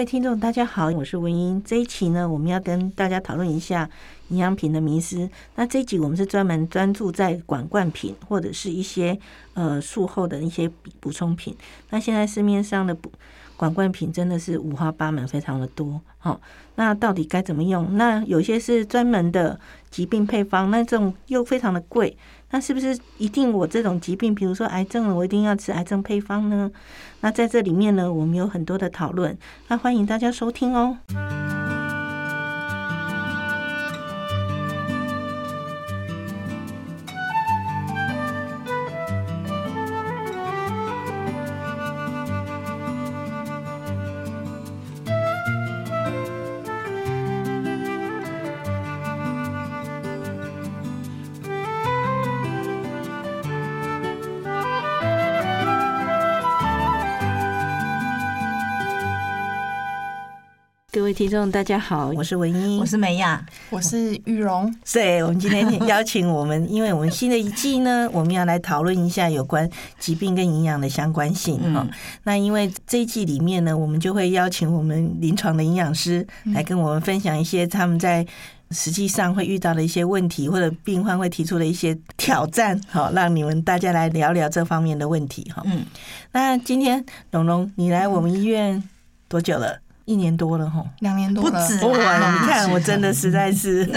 位听众，大家好，我是文英。这一期呢，我们要跟大家讨论一下营养品的迷思。那这一集我们是专门专注在管罐品或者是一些呃术后的一些补充品。那现在市面上的补管罐品真的是五花八门，非常的多。好，那到底该怎么用？那有些是专门的疾病配方，那这种又非常的贵。那是不是一定我这种疾病，比如说癌症了，我一定要吃癌症配方呢？那在这里面呢，我们有很多的讨论，那欢迎大家收听哦。听众，大家好，我是文英，我是美雅，我是玉荣。对，我们今天邀请我们，因为我们新的一季呢，我们要来讨论一下有关疾病跟营养的相关性哈、嗯。那因为这一季里面呢，我们就会邀请我们临床的营养师来跟我们分享一些他们在实际上会遇到的一些问题，或者病患会提出的一些挑战，好，让你们大家来聊聊这方面的问题哈。嗯，那今天龙龙，你来我们医院多久了？一年多了哈，两年多了，不止啊！你看，我真的实在是，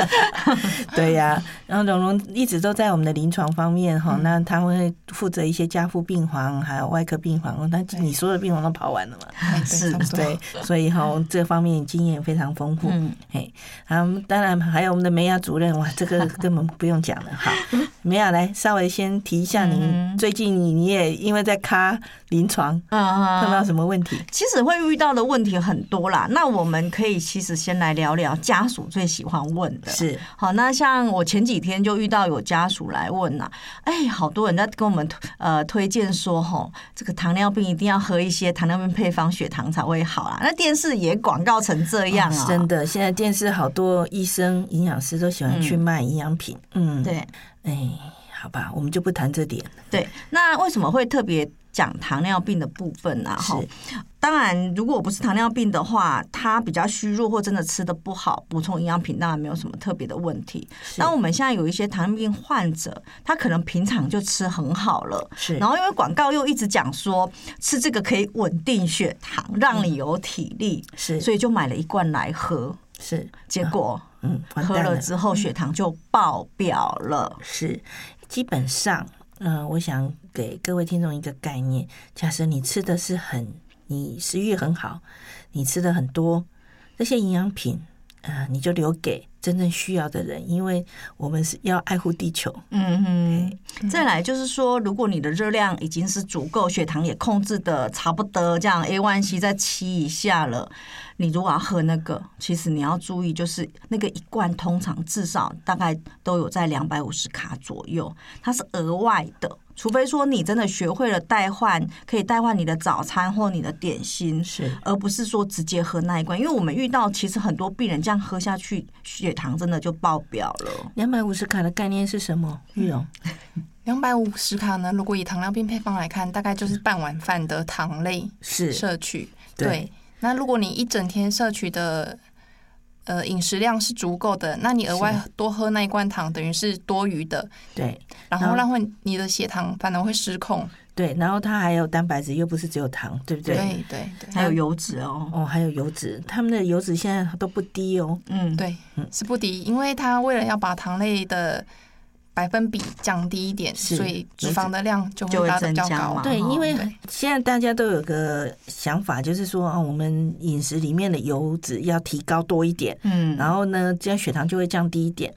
对呀、啊。然后蓉蓉一直都在我们的临床方面哈，那他会负责一些家护病房，还有外科病房。那你所有的病房都跑完了嘛？是，对，所以哈，这方面经验非常丰富。嗯，嘿，啊，当然还有我们的梅雅主任哇，这个根本不用讲了。好，梅雅来稍微先提一下，您最近你你也因为在咖临床，啊，碰到什么问题？其实会遇到的问题很多啦。那我们可以其实先来聊聊家属最喜欢问的。是，好，那像我前几天就遇到有家属来问呐，哎，好多人在跟我们呃推荐说，吼，这个糖尿病一定要喝一些糖尿病配方，血糖才会好啊。那电视也广告成这样啊，真的，现在电视好多医生、营养师都喜欢去卖营养品。嗯，对，哎，好吧，我们就不谈这点。对，那为什么会特别？讲糖尿病的部分啊，哈，当然，如果我不是糖尿病的话，他比较虚弱或真的吃的不好，补充营养品当然没有什么特别的问题。那我们现在有一些糖尿病患者，他可能平常就吃很好了，是，然后因为广告又一直讲说吃这个可以稳定血糖，让你有体力，是，所以就买了一罐来喝，是，结果嗯，喝了之后血糖就爆表了，是，基本上。嗯、我想给各位听众一个概念：假设你吃的是很，你食欲很好，你吃的很多，这些营养品，呃，你就留给真正需要的人，因为我们是要爱护地球。嗯嗯。再来就是说，如果你的热量已经是足够，血糖也控制的差不多，这样 A1C 在七以下了。你如果要喝那个，其实你要注意，就是那个一罐通常至少大概都有在两百五十卡左右，它是额外的。除非说你真的学会了代换，可以代换你的早餐或你的点心，是，而不是说直接喝那一罐。因为我们遇到其实很多病人这样喝下去，血糖真的就爆表了。两百五十卡的概念是什么？玉荣，两百五十卡呢？如果以糖尿病配方来看，大概就是半碗饭的糖类是摄取，对。对那如果你一整天摄取的呃饮食量是足够的，那你额外多喝那一罐糖，等于是多余的。对，然后让会你的血糖反而会失控。对，然后它还有蛋白质，又不是只有糖，对不对？对对对，还有油脂哦。哦，还有油脂，他们的油脂现在都不低哦。嗯，对，是不低，因为它为了要把糖类的百分比降低一点，所以脂肪的量就会拉得比较高。对，因为现在大家都有个想法，就是说啊，我们饮食里面的油脂要提高多一点，嗯，然后呢，这样血糖就会降低一点。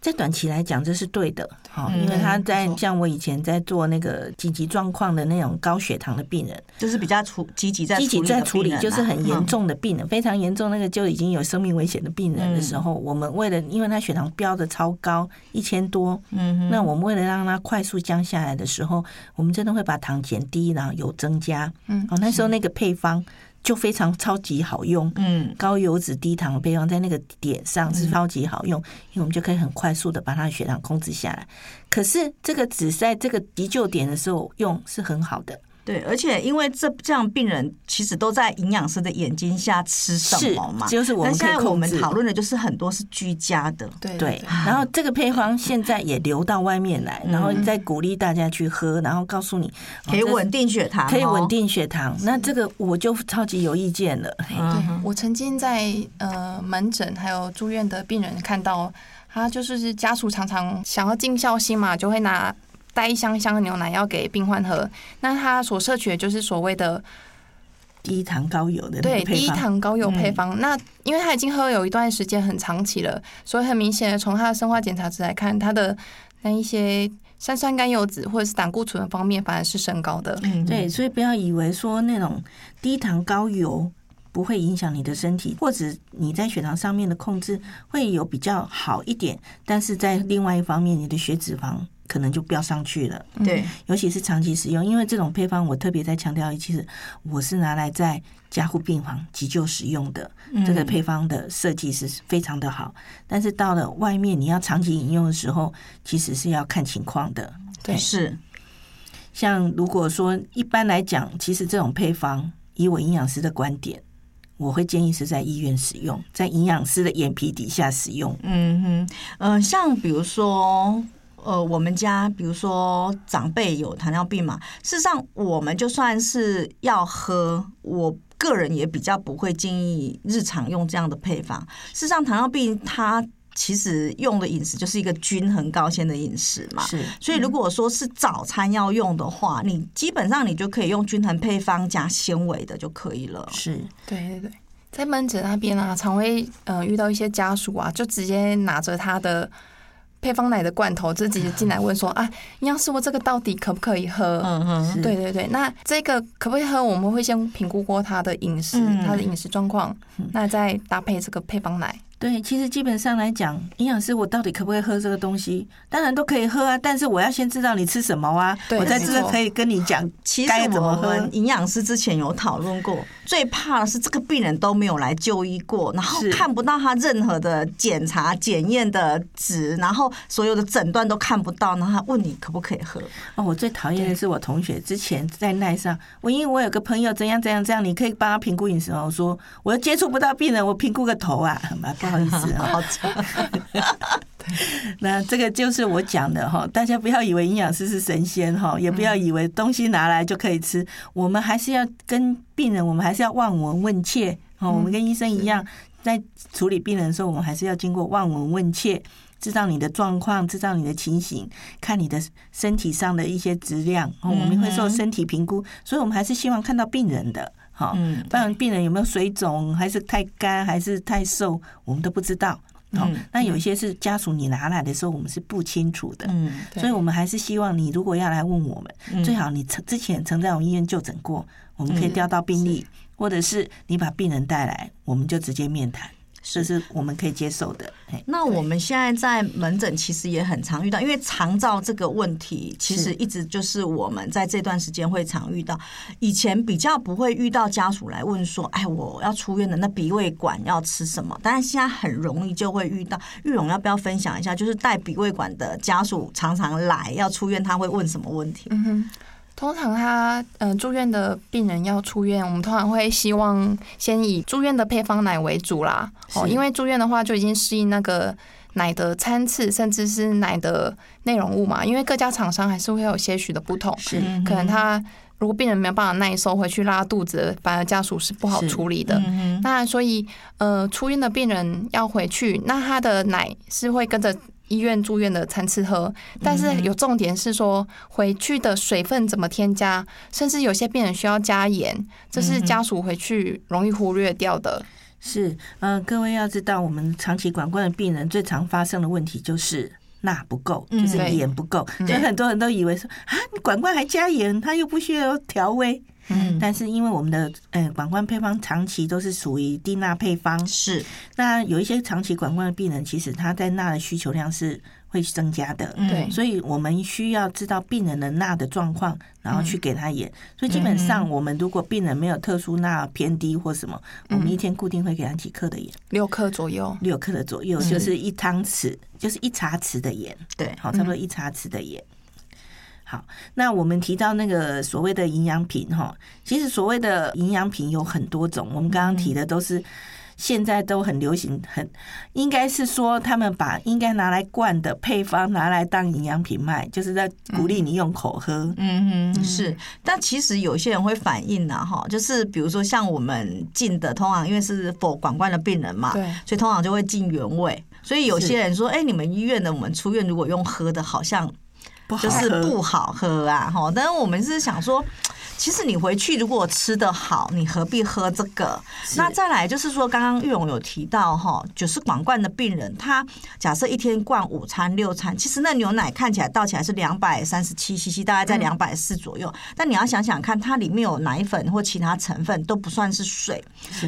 在短期来讲，这是对的，好，因为他在像我以前在做那个紧急状况的那种高血糖的病人，就是比较处积极在积极在处理，就是很严重的病人，非常严重，那个就已经有生命危险的病人的时候，我们为了因为他血糖飙的超高，一千多。嗯，那我们为了让它快速降下来的时候，我们真的会把糖减低，然后油增加。嗯，哦，那时候那个配方就非常超级好用。嗯，高油脂低糖的配方在那个点上是超级好用，因为我们就可以很快速的把它的血糖控制下来。可是这个只在这个急救点的时候用是很好的。对，而且因为这这样病人其实都在营养师的眼睛下吃什么嘛，就是我们。现在我们讨论的就是很多是居家的，对对。然后这个配方现在也流到外面来，然后再鼓励大家去喝，然后告诉你可以稳定血糖，可以稳定血糖。那这个我就超级有意见了。对，我曾经在呃门诊还有住院的病人看到，他就是家属常常想要尽孝心嘛，就会拿。带一箱箱的牛奶要给病患喝，那他所摄取的就是所谓的低糖高油的对低糖高油配方。嗯、那因为他已经喝有一段时间很长期了，所以很明显的从他的生化检查值来看，他的那一些三酸甘油脂或者是胆固醇的方面反而是升高的。嗯，对，所以不要以为说那种低糖高油不会影响你的身体，或者你在血糖上面的控制会有比较好一点，但是在另外一方面，你的血脂肪。可能就飙上去了，对，尤其是长期使用，因为这种配方我特别在强调，其实我是拿来在加护病房急救使用的，这个配方的设计是非常的好。但是到了外面你要长期饮用的时候，其实是要看情况的。对，是。像如果说一般来讲，其实这种配方，以我营养师的观点，我会建议是在医院使用，在营养师的眼皮底下使用。嗯哼，呃，像比如说。呃，我们家比如说长辈有糖尿病嘛，事实上我们就算是要喝，我个人也比较不会建议日常用这样的配方。事实上，糖尿病它其实用的饮食就是一个均衡高纤的饮食嘛，是。所以如果说是早餐要用的话，你基本上你就可以用均衡配方加纤维的就可以了。是，对对对，在门诊那边啊，常会呃遇到一些家属啊，就直接拿着他的。配方奶的罐头自己进来问说啊，营养师，我这个到底可不可以喝？嗯嗯，对对对，那这个可不可以喝？我们会先评估过他的饮食，他的饮食状况，那再搭配这个配方奶。对，其实基本上来讲，营养师我到底可不可以喝这个东西？当然都可以喝啊，但是我要先知道你吃什么啊，我在这可以跟你讲 该怎么喝。营养师之前有讨论过，最怕的是这个病人都没有来就医过，然后看不到他任何的检查检验的值，然后所有的诊断都看不到，然后他问你可不可以喝。哦，我最讨厌的是我同学之前在奈上，我因为我有个朋友怎样怎样怎样，你可以帮他评估饮食吗？我说我又接触不到病人，我评估个头啊，不好意思啊，那这个就是我讲的哈，大家不要以为营养师是神仙哈，也不要以为东西拿来就可以吃，我们还是要跟病人，我们还是要望闻问切哦。我们跟医生一样，在处理病人的时候，我们还是要经过望闻问切，知道你的状况，知道你的情形，看你的身体上的一些质量，我们会做身体评估，所以我们还是希望看到病人的。好，不然病人有没有水肿，还是太干，还是太瘦，我们都不知道。好，那有一些是家属你拿来的时候，我们是不清楚的。嗯，所以我们还是希望你如果要来问我们，最好你曾之前曾在我们医院就诊过，我们可以调到病历，或者是你把病人带来，我们就直接面谈。这是我们可以接受的。那我们现在在门诊其实也很常遇到，因为肠照这个问题，其实一直就是我们在这段时间会常遇到。以前比较不会遇到家属来问说：“哎，我要出院了，那鼻胃管要吃什么？”但是现在很容易就会遇到。玉荣要不要分享一下？就是带鼻胃管的家属常常来要出院，他会问什么问题？嗯哼。通常他呃住院的病人要出院，我们通常会希望先以住院的配方奶为主啦。哦，因为住院的话就已经适应那个奶的餐次，甚至是奶的内容物嘛。因为各家厂商还是会有些许的不同，是可能他如果病人没有办法耐受，回去拉肚子，反而家属是不好处理的。那所以呃出院的病人要回去，那他的奶是会跟着。医院住院的餐吃喝，但是有重点是说回去的水分怎么添加，甚至有些病人需要加盐，这是家属回去容易忽略掉的。是，嗯、呃，各位要知道，我们长期管灌的病人最常发生的问题就是钠不够，就是盐不够，所以很多人都以为说啊，你管管还加盐，他又不需要调味。嗯，但是因为我们的呃管灌配方长期都是属于低钠配方，是。那有一些长期管灌的病人，其实他在钠的需求量是会增加的，对，所以我们需要知道病人的钠的状况，然后去给他盐。所以基本上，我们如果病人没有特殊钠偏低或什么，我们一天固定会给他几克的盐，六克左右，六克的左右，就是一汤匙，就是一茶匙的盐，对，好，差不多一茶匙的盐。好，那我们提到那个所谓的营养品哈，其实所谓的营养品有很多种。我们刚刚提的都是现在都很流行，很应该是说他们把应该拿来灌的配方拿来当营养品卖，就是在鼓励你用口喝。嗯哼，是。但其实有些人会反映呢，哈，就是比如说像我们进的，通常因为是否管灌的病人嘛，对，所以通常就会进原味。所以有些人说，哎，你们医院的，我们出院如果用喝的，好像。就是不好喝啊，哈！但是我们是想说。其实你回去如果吃的好，你何必喝这个？那再来就是说，刚刚玉荣有提到哈，就是管灌的病人，他假设一天灌五餐六餐，其实那牛奶看起来倒起来是两百三十七 CC，大概在两百四左右。但你要想想看，它里面有奶粉或其他成分都不算是水，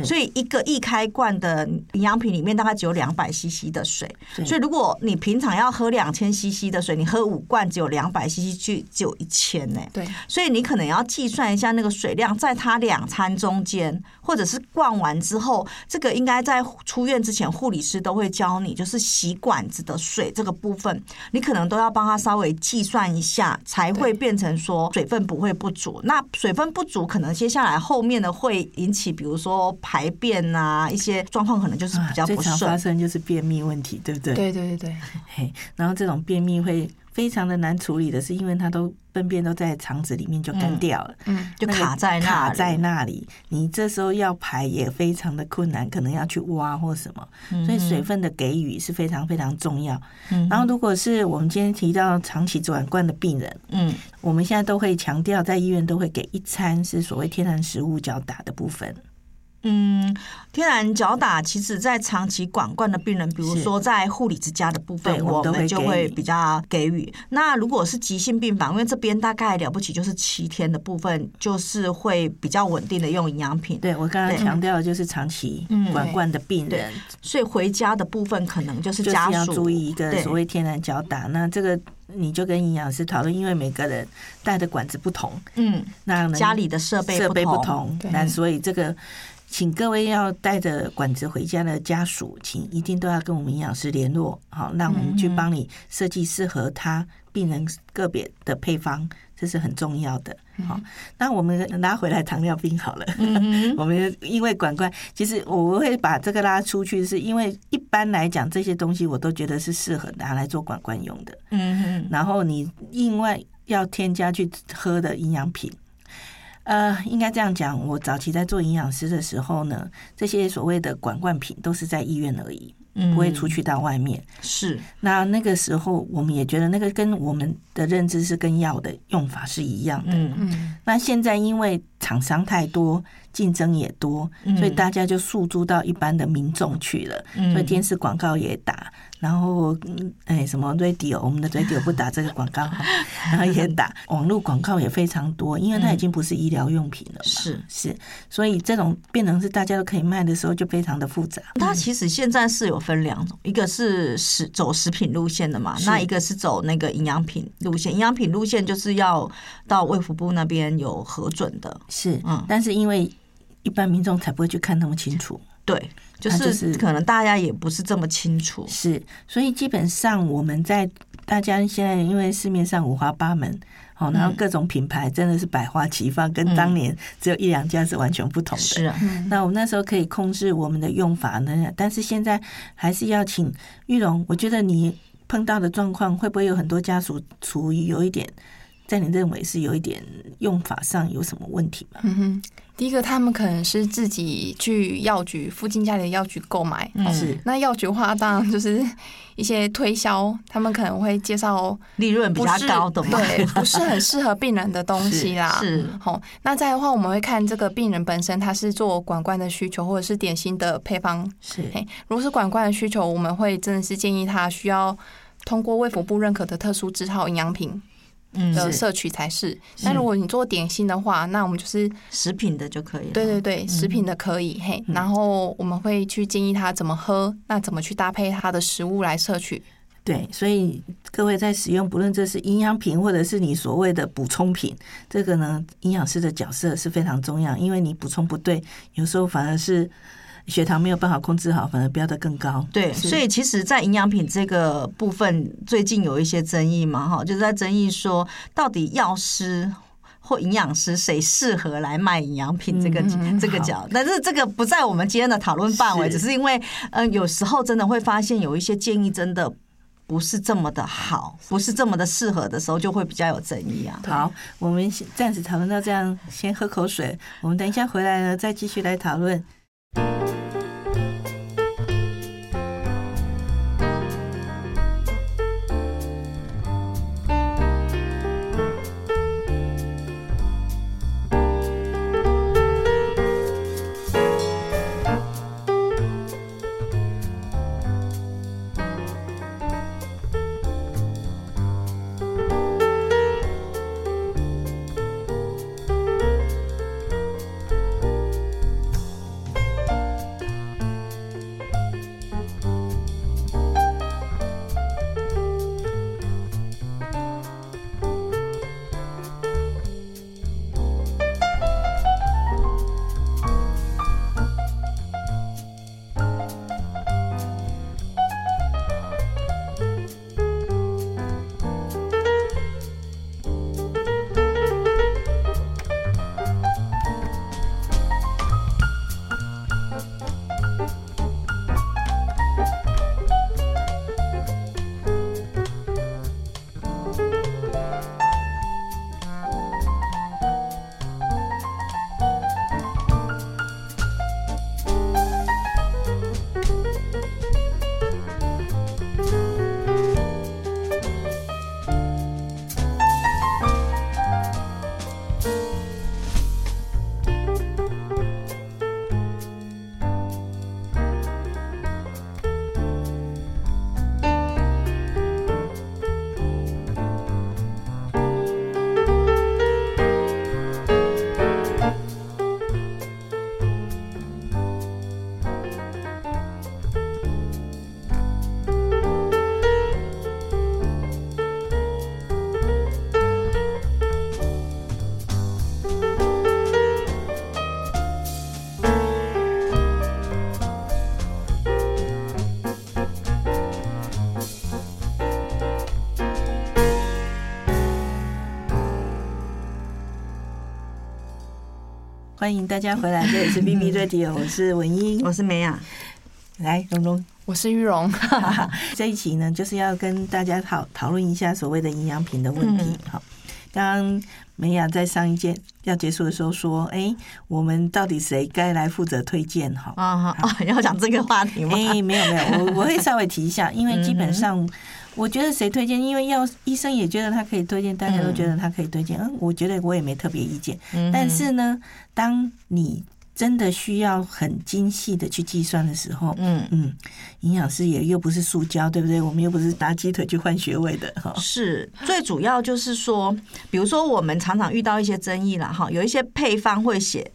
所以一个易开罐的营养品里面大概只有两百 CC 的水。所以如果你平常要喝两千 CC 的水，你喝五罐只有两百 CC，就只有一千呢。对，所以你可能要计算。看一下那个水量，在他两餐中间，或者是灌完之后，这个应该在出院之前，护理师都会教你，就是洗管子的水这个部分，你可能都要帮他稍微计算一下，才会变成说水分不会不足。那水分不足，可能接下来后面的会引起，比如说排便啊一些状况，可能就是比较不顺。发生就是便秘问题，对不对？对对对对。嘿，然后这种便秘会。非常的难处理的是，因为它都粪便都在肠子里面就干掉了，嗯，就卡在那卡在那里。你这时候要排也非常的困难，可能要去挖或什么。所以水分的给予是非常非常重要。然后如果是我们今天提到长期转罐的病人，嗯，我们现在都会强调，在医院都会给一餐是所谓天然食物搅打的部分。嗯，天然搅打，其实在长期管灌的病人，比如说在护理之家的部分，我们就会比较给予。那如果是急性病房，因为这边大概了不起就是七天的部分，就是会比较稳定的用营养品。对，我刚刚强调的就是长期管灌的病人，所以回家的部分可能就是家属要注意一个所谓天然搅打。那这个你就跟营养师讨论，因为每个人带的管子不同，嗯，那家里的设备设备不同，那所以这个。请各位要带着管子回家的家属，请一定都要跟我们营养师联络，好，让我们去帮你设计适合他病人个别的配方，这是很重要的。好，那我们拉回来糖尿病好了。我们因为管管，其实我会把这个拉出去，是因为一般来讲这些东西我都觉得是适合拿来做管管用的。嗯哼，然后你另外要添加去喝的营养品。呃，应该这样讲，我早期在做营养师的时候呢，这些所谓的管罐品都是在医院而已，不会出去到外面。是，那那个时候我们也觉得那个跟我们的认知是跟药的用法是一样的。嗯嗯。那现在因为厂商太多，竞争也多，所以大家就诉诸到一般的民众去了，所以电视广告也打。然后，哎，什么 radio，我们的 radio 不打这个广告，然后也打网络广告也非常多，因为它已经不是医疗用品了。是是，所以这种变成是大家都可以卖的时候，就非常的复杂。它其实现在是有分两种，一个是食走食品路线的嘛，那一个是走那个营养品路线。营养品路线就是要到卫福部那边有核准的。是，嗯，但是因为一般民众才不会去看那么清楚。对。就是可能大家也不是这么清楚，是，所以基本上我们在大家现在因为市面上五花八门，好，然后各种品牌真的是百花齐放，跟当年只有一两家是完全不同的。是啊，那我们那时候可以控制我们的用法呢，但是现在还是要请玉龙，我觉得你碰到的状况会不会有很多家属处于有一点在你认为是有一点用法上有什么问题吗？嗯哼，第一个他们可能是自己去药局附近家里的药局购买，嗯、是那药局的话，当然就是一些推销，他们可能会介绍利润比较高的，对，不是很适合病人的东西啦。是，好，那再的话，我们会看这个病人本身他是做管灌的需求，或者是点心的配方。是，如果是管灌的需求，我们会真的是建议他需要通过卫福部认可的特殊字号营养品。的摄取才是。那如果你做点心的话，那我们就是食品的就可以。对对对，食品的可以嘿。然后我们会去建议他怎么喝，那怎么去搭配他的食物来摄取。对，所以各位在使用，不论这是营养品或者是你所谓的补充品，这个呢，营养师的角色是非常重要，因为你补充不对，有时候反而是。血糖没有办法控制好，反而飙得更高。对，所以其实，在营养品这个部分，最近有一些争议嘛，哈，就是在争议说，到底药师或营养师谁适合来卖营养品这个这个角？但是这个不在我们今天的讨论范围，只是因为，嗯，有时候真的会发现有一些建议真的不是这么的好，不是这么的适合的时候，就会比较有争议啊。好，我们暂时讨论到这样，先喝口水，我们等一下回来呢，再继续来讨论。Thank you 欢迎大家回来，这里是 BB Radio，我是文英，我是梅雅，来蓉蓉，我是玉蓉。这一期呢，就是要跟大家讨讨论一下所谓的营养品的问题。好、嗯，刚刚美雅在上一届要结束的时候说：“哎，我们到底谁该来负责推荐？”哈，啊啊，要讲这个话题吗？哎，没有没有，我我会稍微提一下，因为基本上。我觉得谁推荐，因为要医生也觉得他可以推荐，大家都觉得他可以推荐。嗯，我觉得我也没特别意见。但是呢，当你真的需要很精细的去计算的时候，嗯嗯，营养师也又不是塑胶，对不对？我们又不是拿鸡腿去换穴位的哈。是，最主要就是说，比如说我们常常遇到一些争议了哈，有一些配方会写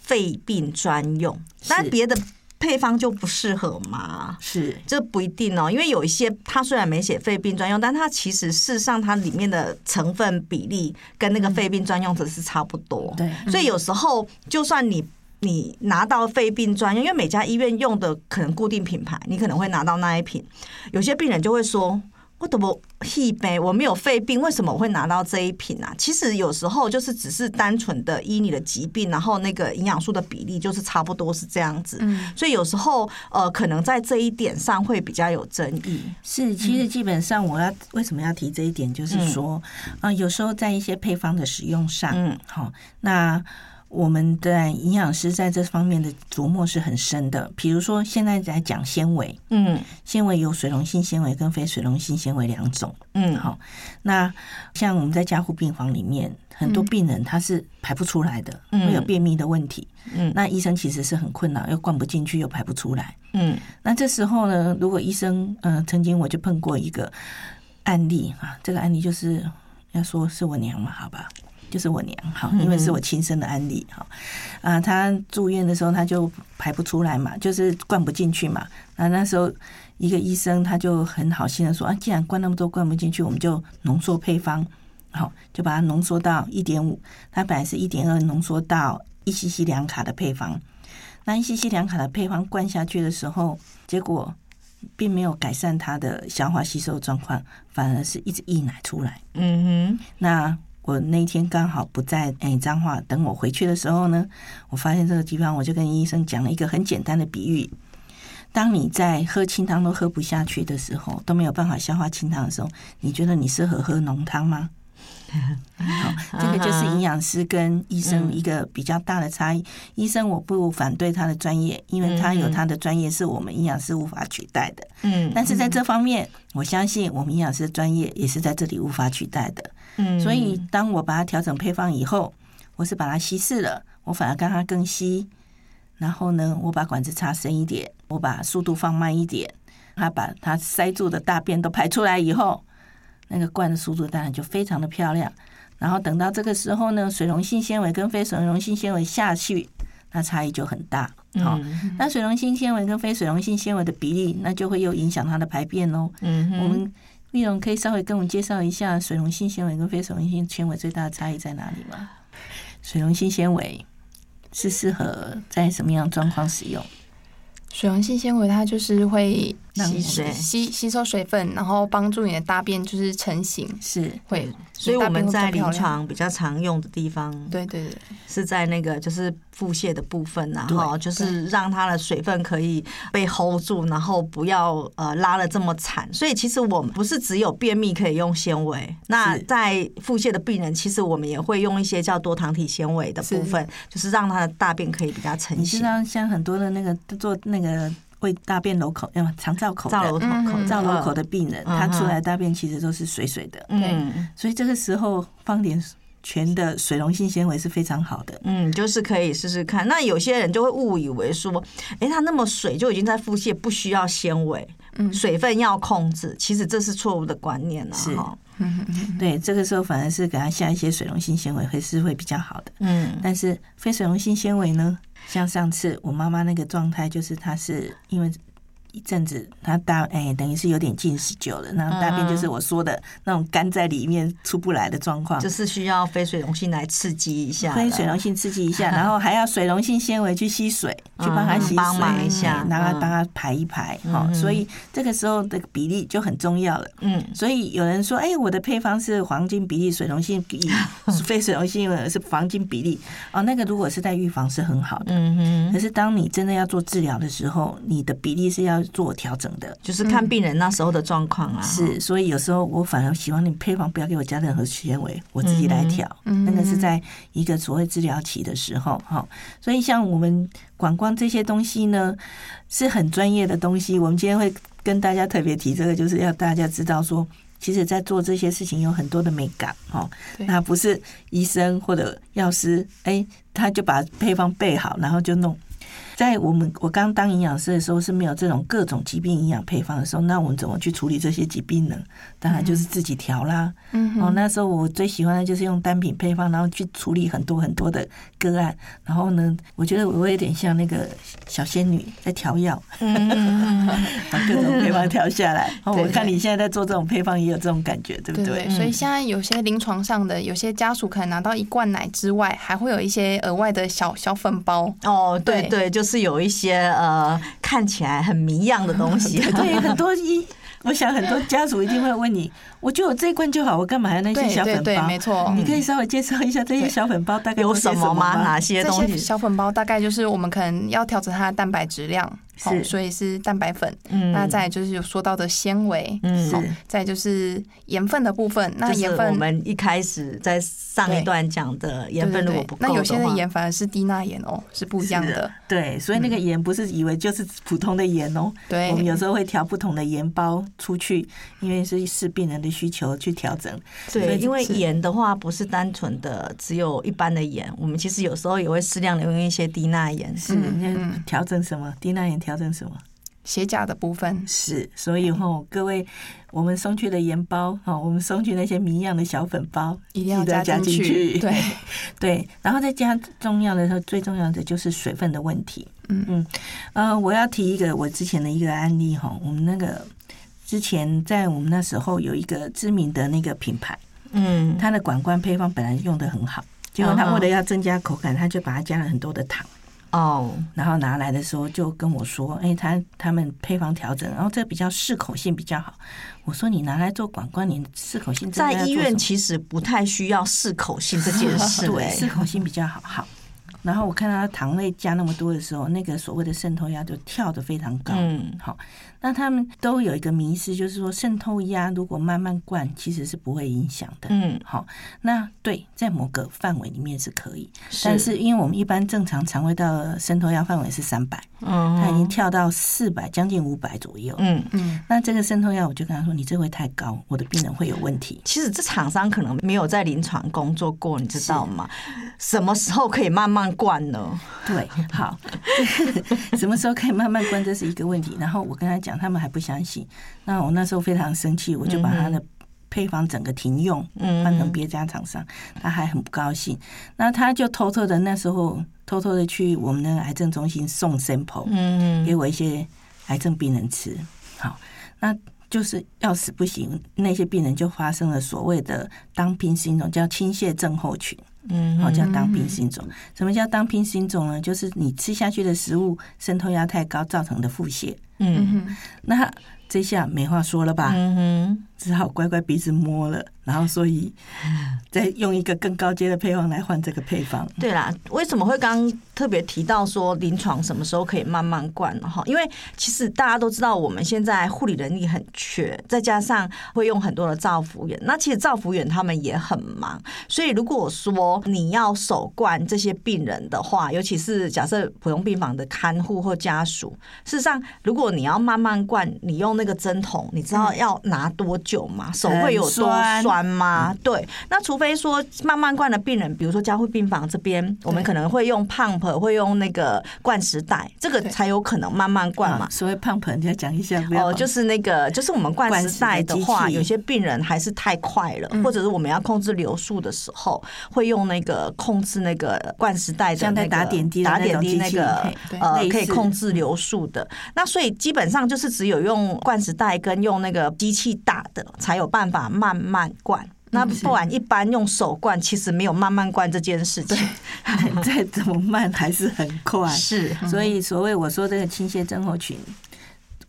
肺病专用，但别的。配方就不适合吗？是，这不一定哦，因为有一些它虽然没写肺病专用，但它其实事实上它里面的成分比例跟那个肺病专用的是差不多。对，所以有时候就算你你拿到肺病专用，因为每家医院用的可能固定品牌，你可能会拿到那一瓶，有些病人就会说。我都不气呗，我没有肺病，为什么我会拿到这一瓶啊？其实有时候就是只是单纯的依你的疾病，然后那个营养素的比例就是差不多是这样子。嗯，所以有时候呃，可能在这一点上会比较有争议。是，其实基本上我要为什么要提这一点，就是说啊、嗯呃，有时候在一些配方的使用上，嗯，好，那。我们的营养师在这方面的琢磨是很深的。比如说，现在在讲纤维，嗯，纤维有水溶性纤维跟非水溶性纤维两种，嗯，好。那像我们在加护病房里面，很多病人他是排不出来的，会有便秘的问题，嗯，那医生其实是很困扰，又灌不进去，又排不出来，嗯。那这时候呢，如果医生，嗯、呃，曾经我就碰过一个案例啊，这个案例就是要说是我娘嘛，好吧。就是我娘哈，因为是我亲生的案例哈，啊，她住院的时候她就排不出来嘛，就是灌不进去嘛。那那时候一个医生他就很好心的说啊，既然灌那么多灌不进去，我们就浓缩配方，好，就把它浓缩到一点五，它本来是一点二，浓缩到一 cc 两卡的配方。那一 cc 两卡的配方灌下去的时候，结果并没有改善他的消化吸收状况，反而是一直溢奶出来。嗯哼，那。我那天刚好不在哎，彰化，等我回去的时候呢，我发现这个地方，我就跟医生讲了一个很简单的比喻：当你在喝清汤都喝不下去的时候，都没有办法消化清汤的时候，你觉得你适合喝浓汤吗？好，这个就是营养师跟医生一个比较大的差异。医生我不反对他的专业，因为他有他的专业是我们营养师无法取代的。嗯，但是在这方面，我相信我们营养师的专业也是在这里无法取代的。嗯，所以当我把它调整配方以后，我是把它稀释了，我反而让它更稀。然后呢，我把管子插深一点，我把速度放慢一点，它把它塞住的大便都排出来以后，那个罐的速度当然就非常的漂亮。然后等到这个时候呢，水溶性纤维跟非水溶性纤维下去，那差异就很大。好，那水溶性纤维跟非水溶性纤维的比例，那就会又影响它的排便喽。嗯，我们。丽蓉可以稍微跟我们介绍一下水溶性纤维跟非水溶性纤维最大的差异在哪里吗？水溶性纤维是适合在什么样状况使用？水溶性纤维它就是会吸水、吸吸收水分，然后帮助你的大便就是成型，是会。所以我们在临床比较常用的地方，对对对，是在那个就是腹泻的部分，然后就是让它的水分可以被 hold 住，然后不要呃拉得这么惨。所以其实我们不是只有便秘可以用纤维，那在腹泻的病人，其实我们也会用一些叫多糖体纤维的部分，就是让他的大便可以比较成型。你知道像很多的那个做那个胃大便瘘口，要肠造口、造瘘口、造瘘口的病人，他出来大便其实都是水水的。嗯，所以这个时候放点全的水溶性纤维是非常好的。嗯，就是可以试试看。那有些人就会误以为说，哎，他那么水就已经在腹泻，不需要纤维，嗯，水分要控制。其实这是错误的观念了。是，对，这个时候反而是给他下一些水溶性纤维会是会比较好的。嗯，但是非水溶性纤维呢？像上次我妈妈那个状态，就是她是因为。一阵子，她大哎，等于是有点近视久了，然后大便就是我说的那种干在里面出不来的状况，就是需要非水溶性来刺激一下，非水溶性刺激一下，然后还要水溶性纤维去吸水，去帮他洗水一下，然后帮他排一排，哈，所以这个时候的比例就很重要了。嗯，所以有人说，哎，我的配方是黄金比例，水溶性比例，非水溶性是黄金比例，哦，那个如果是在预防是很好的，嗯嗯，可是当你真的要做治疗的时候，你的比例是要。做调整的，就是看病人那时候的状况啊。是，所以有时候我反而希望你配方不要给我加任何纤维，我自己来调。嗯，那个是在一个所谓治疗期的时候，哈。所以像我们管光这些东西呢，是很专业的东西。我们今天会跟大家特别提这个，就是要大家知道说，其实在做这些事情有很多的美感，哦。那不是医生或者药师，哎，他就把配方备好，然后就弄。在我们我刚当营养师的时候是没有这种各种疾病营养配方的时候，那我们怎么去处理这些疾病呢？当然就是自己调啦。嗯，哦，那时候我最喜欢的就是用单品配方，然后去处理很多很多的个案。然后呢，我觉得我有点像那个小仙女在调药，嗯，把各种配方调下来。哦，我看你现在在做这种配方，也有这种感觉，对不对？对，所以现在有些临床上的有些家属可能拿到一罐奶之外，还会有一些额外的小小粉包。哦，对对，就是。有一些呃看起来很迷样的东西，对，很多医我想很多家属一定会问你，我就有这一罐就好，我干嘛还要那些小粉包？对，对，对，没错。你可以稍微介绍一下这些小粉包大概有什么吗？哪些东西？小粉包大概就是我们可能要调整它的蛋白质量。是，所以是蛋白粉。嗯，那再就是有说到的纤维，嗯，是，再就是盐分的部分。那盐分我们一开始在上一段讲的盐分如果不够的话，那有些的盐反而是低钠盐哦，是不一样的。对，所以那个盐不是以为就是普通的盐哦。对，我们有时候会调不同的盐包出去，因为是视病人的需求去调整。对，因为盐的话不是单纯的只有一般的盐，我们其实有时候也会适量的用一些低钠盐。是，调整什么低钠盐？调整什么？鞋架的部分是，所以吼，各位，我们送去的盐包，哈，我们送去那些谜样的小粉包，一定要加进去。对 对，然后再加重要的时候，最重要的就是水分的问题。嗯嗯，呃，我要提一个我之前的一个案例哈，我们那个之前在我们那时候有一个知名的那个品牌，嗯，它的管罐配方本来用的很好，结果他为了要增加口感，他就把它加了很多的糖。哦，然后拿来的时候就跟我说：“哎，他他们配方调整，然后这比较适口性比较好。”我说：“你拿来做管管，你适口性在医院其实不太需要适口性这件事，对，适口性比较好。”好。然后我看到他糖类加那么多的时候，那个所谓的渗透压就跳得非常高。嗯，好，那他们都有一个迷思，就是说渗透压如果慢慢灌，其实是不会影响的。嗯，好，那对，在某个范围里面是可以，但是因为我们一般正常肠胃道的渗透压范围是三百，嗯，他已经跳到四百，将近五百左右。嗯嗯，那这个渗透压，我就跟他说，你这会太高，我的病人会有问题。其实这厂商可能没有在临床工作过，你知道吗？什么时候可以慢慢灌呢？对，好，什么时候可以慢慢灌，这是一个问题。然后我跟他讲，他们还不相信。那我那时候非常生气，我就把他的配方整个停用，换成别家厂商。他还很不高兴。那他就偷偷的那时候偷偷的去我们的癌症中心送 sample，嗯，给我一些癌症病人吃。好，那就是要死不行，那些病人就发生了所谓的 dumping syndrome，叫倾泻症候群。嗯，好，叫 dumping syndrome。什么叫 dumping syndrome 呢？就是你吃下去的食物渗透压太高造成的腹泻。嗯，那这下没话说了吧？嗯哼，只好乖乖鼻子摸了。然后，所以再用一个更高阶的配方来换这个配方。对啦，为什么会刚刚特别提到说临床什么时候可以慢慢灌呢？哈，因为其实大家都知道，我们现在护理人力很缺，再加上会用很多的造福员。那其实造福员他们也很忙，所以如果说你要手灌这些病人的话，尤其是假设普通病房的看护或家属，事实上，如果你要慢慢灌，你用那个针筒，你知道要拿多久吗？手会有多酸？吗？对，那除非说慢慢灌的病人，比如说加护病房这边，我们可能会用 pump，会用那个灌食袋，这个才有可能慢慢灌嘛。所谓 pump，你要讲一下。哦，就是那个，就是我们灌食袋的话，有些病人还是太快了，或者是我们要控制流速的时候，会用那个控制那个灌食袋的那个打点滴打点滴那个呃，可以控制流速的。那所以基本上就是只有用灌食袋跟用那个机器打的，才有办法慢慢灌。那不然一般用手灌，其实没有慢慢灌这件事情，再怎么慢还是很快。是，所以所谓我说这个倾斜症候群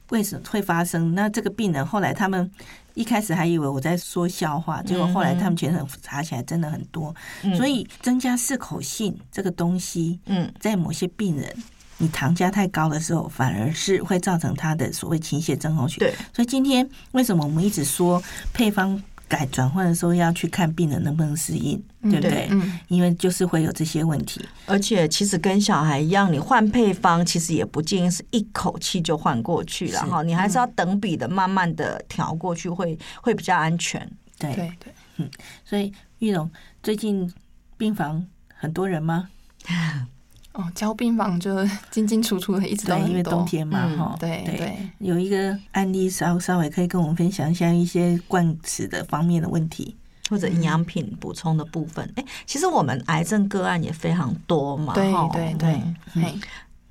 为什么会发生？那这个病人后来他们一开始还以为我在说笑话，结果后来他们全程查起来真的很多。所以增加适口性这个东西，嗯，在某些病人你糖加太高的时候，反而是会造成他的所谓倾泻症候群。对，所以今天为什么我们一直说配方？改转换的时候要去看病人能不能适应，对不对？嗯，因为就是会有这些问题。而且其实跟小孩一样，你换配方其实也不建议是一口气就换过去了哈，你还是要等比的，慢慢的调过去会，会会比较安全。对对对，嗯。所以玉蓉最近病房很多人吗？哦，交病房就进进出出的，一直都因为冬天嘛，哈、嗯，对对，有一个案例稍稍微可以跟我们分享一下一些灌食的方面的问题，或者营养品补充的部分。哎、嗯，其实我们癌症个案也非常多嘛，对对对。嗯、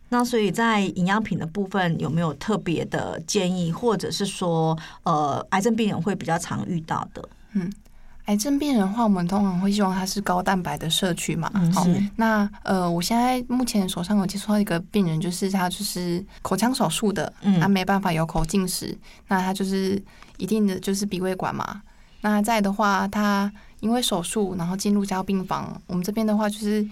那所以在营养品的部分有没有特别的建议，或者是说，呃，癌症病人会比较常遇到的？嗯。癌症病人的话，我们通常会希望他是高蛋白的摄取嘛。好、嗯，那呃，我现在目前手上有接触到一个病人，就是他就是口腔手术的，嗯，他没办法有口进食，那他就是一定的就是鼻胃管嘛。那再的话，他因为手术，然后进入加护病房，我们这边的话就是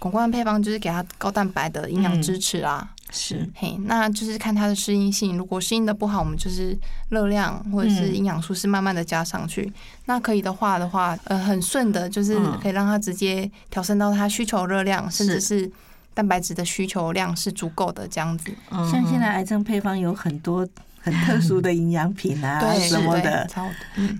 广冠配方就是给他高蛋白的营养支持啦。嗯是嘿，那就是看它的适应性。如果适应的不好，我们就是热量或者是营养素是慢慢的加上去。嗯、那可以的话的话，呃，很顺的，就是可以让它直接调升到它需求热量，甚至是蛋白质的需求量是足够的这样子。像现在癌症配方有很多。很特殊的营养品啊，什么的。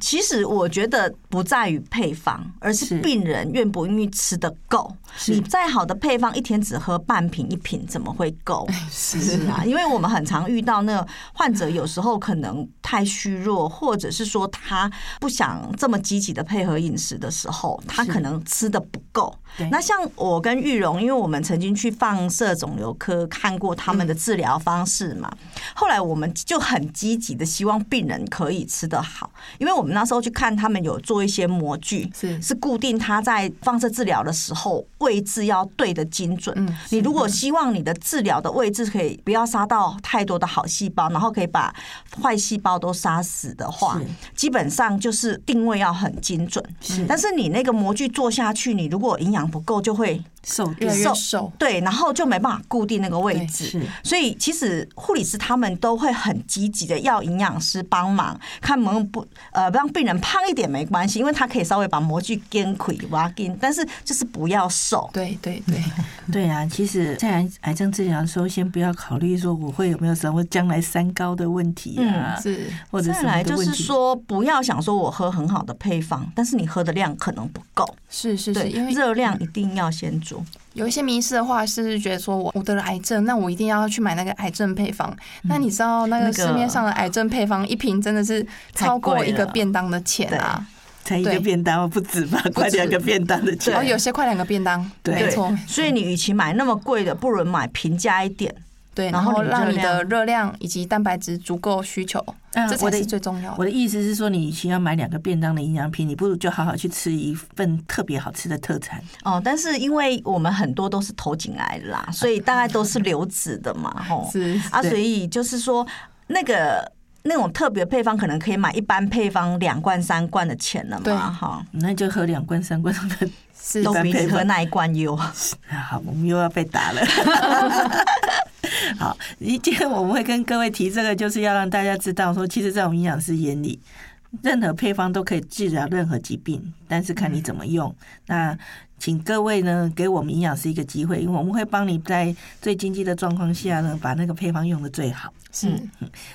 其实我觉得不在于配方，而是病人愿不愿意吃得够。你再好的配方，一天只喝半瓶一瓶，怎么会够？是啊，因为我们很常遇到那个患者，有时候可能太虚弱，或者是说他不想这么积极的配合饮食的时候，他可能吃的不够。那像我跟玉荣，因为我们曾经去放射肿瘤科看过他们的治疗方式嘛，后来我们就很积极的希望病人可以吃得好，因为我们那时候去看他们有做一些模具，是是固定它在放射治疗的时候位置要对的精准。你如果希望你的治疗的位置可以不要杀到太多的好细胞，然后可以把坏细胞都杀死的话，基本上就是定位要很精准。是，但是你那个模具做下去，你如果营养不够，就会。瘦越来越瘦，对，然后就没办法固定那个位置，所以其实护理师他们都会很积极的要营养师帮忙，看能不能不呃让病人胖一点没关系，因为他可以稍微把模具减亏挖进，但是就是不要瘦。对对对。对啊，其实，在癌癌症治疗的时候，先不要考虑说我会有没有什么将来三高的问题啊，嗯、是或者再来就是说不要想说我喝很好的配方，但是你喝的量可能不够。是是是，因为热量一定要先做。有一些迷失的话，是觉得说我我得了癌症，那我一定要去买那个癌症配方。那你知道那个市面上的癌症配方一瓶真的是超过一个便当的钱啊？才一个便当不止吧？快两个便当的钱。然后有些快两个便当，对，没错。所以你与其买那么贵的，不如买平价一点。对，然后让你的热量以及蛋白质足够需求，嗯，这才是最重要的。我的意思是说，你需要买两个便当的营养品，你不如就好好去吃一份特别好吃的特产。哦，但是因为我们很多都是头颈癌啦，所以大概都是流质的嘛，吼，是啊，所以就是说那个那种特别配方，可能可以买一般配方两罐三罐的钱了嘛，哈，那就喝两罐三罐的，是都比喝那一罐优。好，我们又要被打了。好，今天我们会跟各位提这个，就是要让大家知道说，其实在我们营养师眼里，任何配方都可以治疗任何疾病，但是看你怎么用。那请各位呢，给我们营养师一个机会，因为我们会帮你在最经济的状况下呢，把那个配方用的最好。是，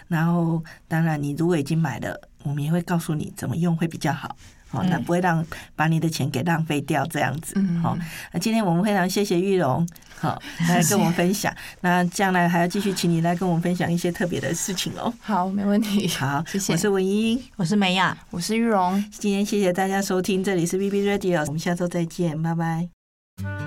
然后当然你如果已经买了，我们也会告诉你怎么用会比较好。好，那不会让把你的钱给浪费掉这样子。好，那今天我们非常谢谢玉荣，好 来跟我们分享。那将来还要继续请你来跟我们分享一些特别的事情哦。好，没问题。好，谢谢。我是文英，我是梅雅，我是玉荣。今天谢谢大家收听，这里是 BB Radio，我们下周再见，拜拜。